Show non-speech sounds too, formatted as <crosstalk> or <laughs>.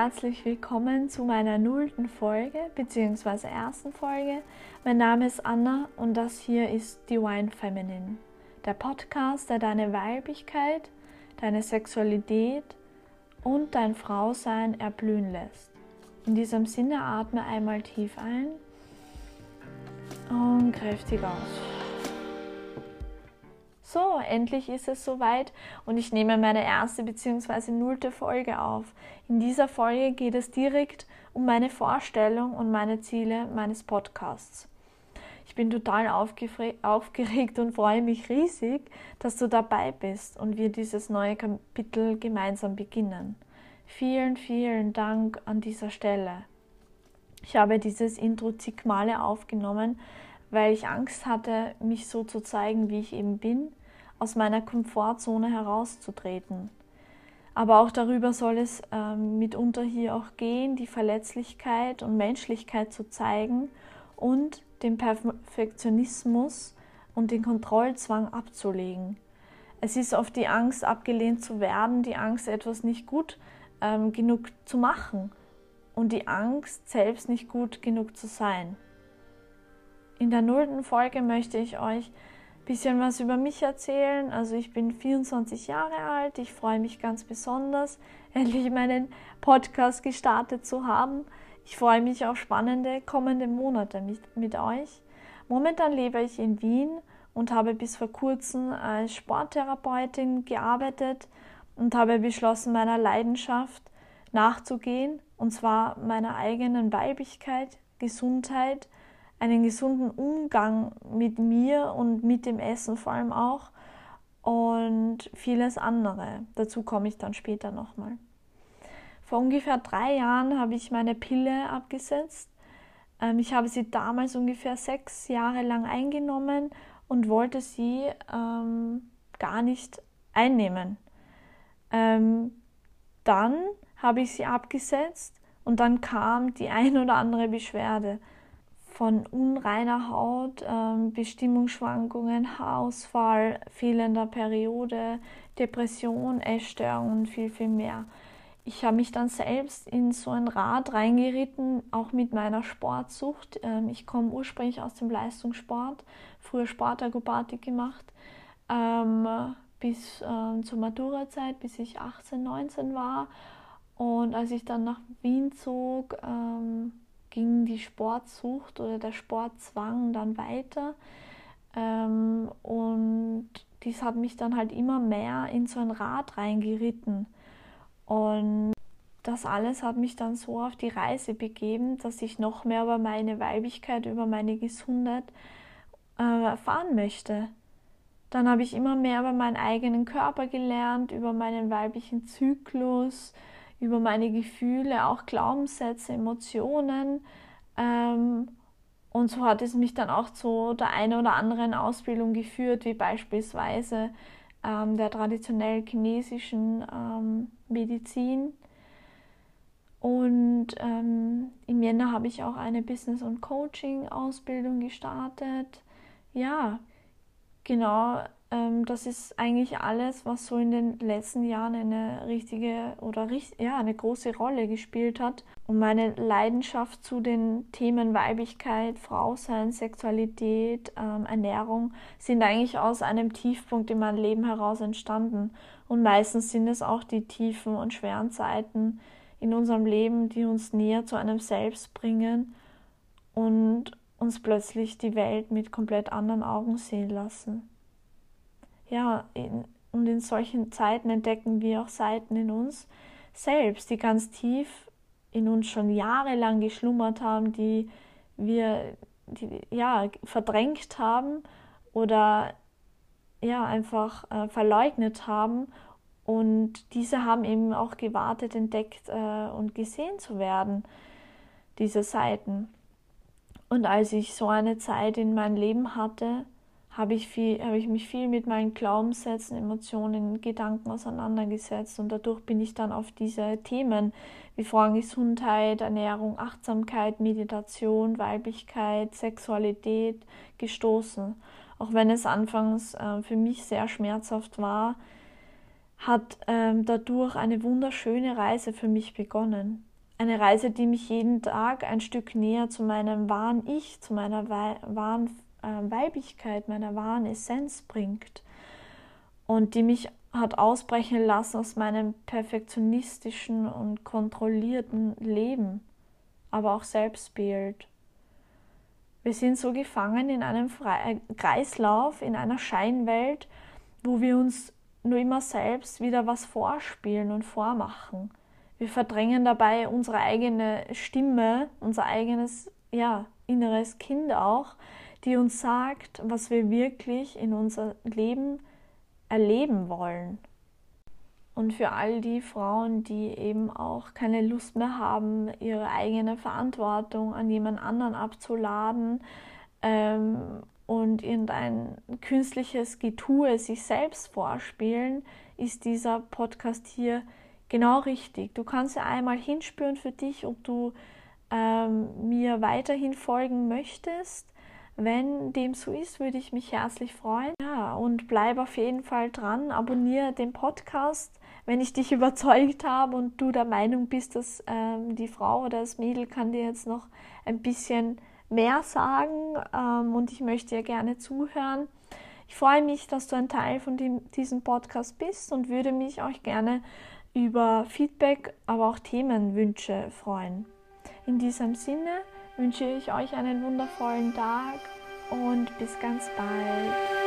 herzlich willkommen zu meiner nullten Folge bzw. ersten Folge. Mein Name ist Anna und das hier ist Divine Feminine, der Podcast, der deine Weiblichkeit, deine Sexualität und dein Frausein erblühen lässt. In diesem Sinne atme einmal tief ein und kräftig aus. So, endlich ist es soweit und ich nehme meine erste bzw. nullte Folge auf. In dieser Folge geht es direkt um meine Vorstellung und meine Ziele meines Podcasts. Ich bin total aufgeregt und freue mich riesig, dass du dabei bist und wir dieses neue Kapitel gemeinsam beginnen. Vielen, vielen Dank an dieser Stelle. Ich habe dieses Intro zig Male aufgenommen, weil ich Angst hatte, mich so zu zeigen, wie ich eben bin aus meiner Komfortzone herauszutreten. Aber auch darüber soll es ähm, mitunter hier auch gehen, die Verletzlichkeit und Menschlichkeit zu zeigen und den Perfektionismus und den Kontrollzwang abzulegen. Es ist oft die Angst, abgelehnt zu werden, die Angst, etwas nicht gut ähm, genug zu machen und die Angst, selbst nicht gut genug zu sein. In der nullten Folge möchte ich euch bisschen was über mich erzählen. Also ich bin 24 Jahre alt. Ich freue mich ganz besonders, <laughs> endlich meinen Podcast gestartet zu haben. Ich freue mich auf spannende kommende Monate mit, mit euch. Momentan lebe ich in Wien und habe bis vor kurzem als Sporttherapeutin gearbeitet und habe beschlossen, meiner Leidenschaft nachzugehen, und zwar meiner eigenen Weiblichkeit, Gesundheit, einen gesunden Umgang mit mir und mit dem Essen vor allem auch und vieles andere. Dazu komme ich dann später nochmal. Vor ungefähr drei Jahren habe ich meine Pille abgesetzt. Ähm, ich habe sie damals ungefähr sechs Jahre lang eingenommen und wollte sie ähm, gar nicht einnehmen. Ähm, dann habe ich sie abgesetzt und dann kam die ein oder andere Beschwerde von unreiner Haut, ähm, Bestimmungsschwankungen, Haarausfall, fehlender Periode, Depression, Essstörungen und viel, viel mehr. Ich habe mich dann selbst in so ein Rad reingeritten, auch mit meiner Sportsucht. Ähm, ich komme ursprünglich aus dem Leistungssport, früher Sportakrobatik gemacht, ähm, bis zur Maturazeit, bis ich 18, 19 war. Und als ich dann nach Wien zog, ging die Sportsucht oder der Sportzwang dann weiter. Ähm, und dies hat mich dann halt immer mehr in so ein Rad reingeritten. Und das alles hat mich dann so auf die Reise begeben, dass ich noch mehr über meine Weiblichkeit, über meine Gesundheit äh, erfahren möchte. Dann habe ich immer mehr über meinen eigenen Körper gelernt, über meinen weiblichen Zyklus, über meine Gefühle, auch Glaubenssätze, Emotionen. Ähm, und so hat es mich dann auch zu der einen oder anderen Ausbildung geführt, wie beispielsweise ähm, der traditionell chinesischen ähm, Medizin. Und ähm, im Jänner habe ich auch eine Business- und Coaching-Ausbildung gestartet. Ja, genau ähm, das ist eigentlich alles, was so in den letzten Jahren eine richtige oder ja, eine große Rolle gespielt hat. Und meine Leidenschaft zu den Themen Weiblichkeit, Frausein, Sexualität, ähm, Ernährung sind eigentlich aus einem Tiefpunkt in meinem Leben heraus entstanden. Und meistens sind es auch die tiefen und schweren Zeiten in unserem Leben, die uns näher zu einem Selbst bringen und uns plötzlich die Welt mit komplett anderen Augen sehen lassen ja, in, und in solchen Zeiten entdecken wir auch Seiten in uns selbst, die ganz tief in uns schon jahrelang geschlummert haben, die wir die, ja, verdrängt haben oder ja, einfach äh, verleugnet haben. Und diese haben eben auch gewartet, entdeckt äh, und gesehen zu werden, diese Seiten. Und als ich so eine Zeit in meinem Leben hatte, habe ich, viel, ich mich viel mit meinen Glaubenssätzen, Emotionen, Gedanken auseinandergesetzt und dadurch bin ich dann auf diese Themen wie Frauengesundheit, Ernährung, Achtsamkeit, Meditation, Weiblichkeit, Sexualität gestoßen. Auch wenn es anfangs äh, für mich sehr schmerzhaft war, hat ähm, dadurch eine wunderschöne Reise für mich begonnen. Eine Reise, die mich jeden Tag ein Stück näher zu meinem wahren Ich, zu meiner wahren Weiblichkeit, meiner wahren Essenz bringt. Und die mich hat ausbrechen lassen aus meinem perfektionistischen und kontrollierten Leben, aber auch Selbstbild. Wir sind so gefangen in einem Fre Kreislauf, in einer Scheinwelt, wo wir uns nur immer selbst wieder was vorspielen und vormachen. Wir verdrängen dabei unsere eigene Stimme, unser eigenes ja, inneres Kind auch, die uns sagt, was wir wirklich in unser Leben erleben wollen. Und für all die Frauen, die eben auch keine Lust mehr haben, ihre eigene Verantwortung an jemand anderen abzuladen ähm, und irgendein künstliches Getue sich selbst vorspielen, ist dieser Podcast hier genau richtig. Du kannst ja einmal hinspüren für dich, ob du ähm, mir weiterhin folgen möchtest wenn dem so ist, würde ich mich herzlich freuen. Ja, und bleib auf jeden Fall dran, abonniere den Podcast, wenn ich dich <laughs> überzeugt habe und du der Meinung bist, dass ähm, die Frau oder das Mädel kann dir jetzt noch ein bisschen mehr sagen ähm, und ich möchte dir gerne zuhören. Ich freue mich, dass du ein Teil von dem, diesem Podcast bist und würde mich auch gerne über Feedback, aber auch Themenwünsche freuen. In diesem Sinne wünsche ich euch einen wundervollen Tag und bis ganz bald.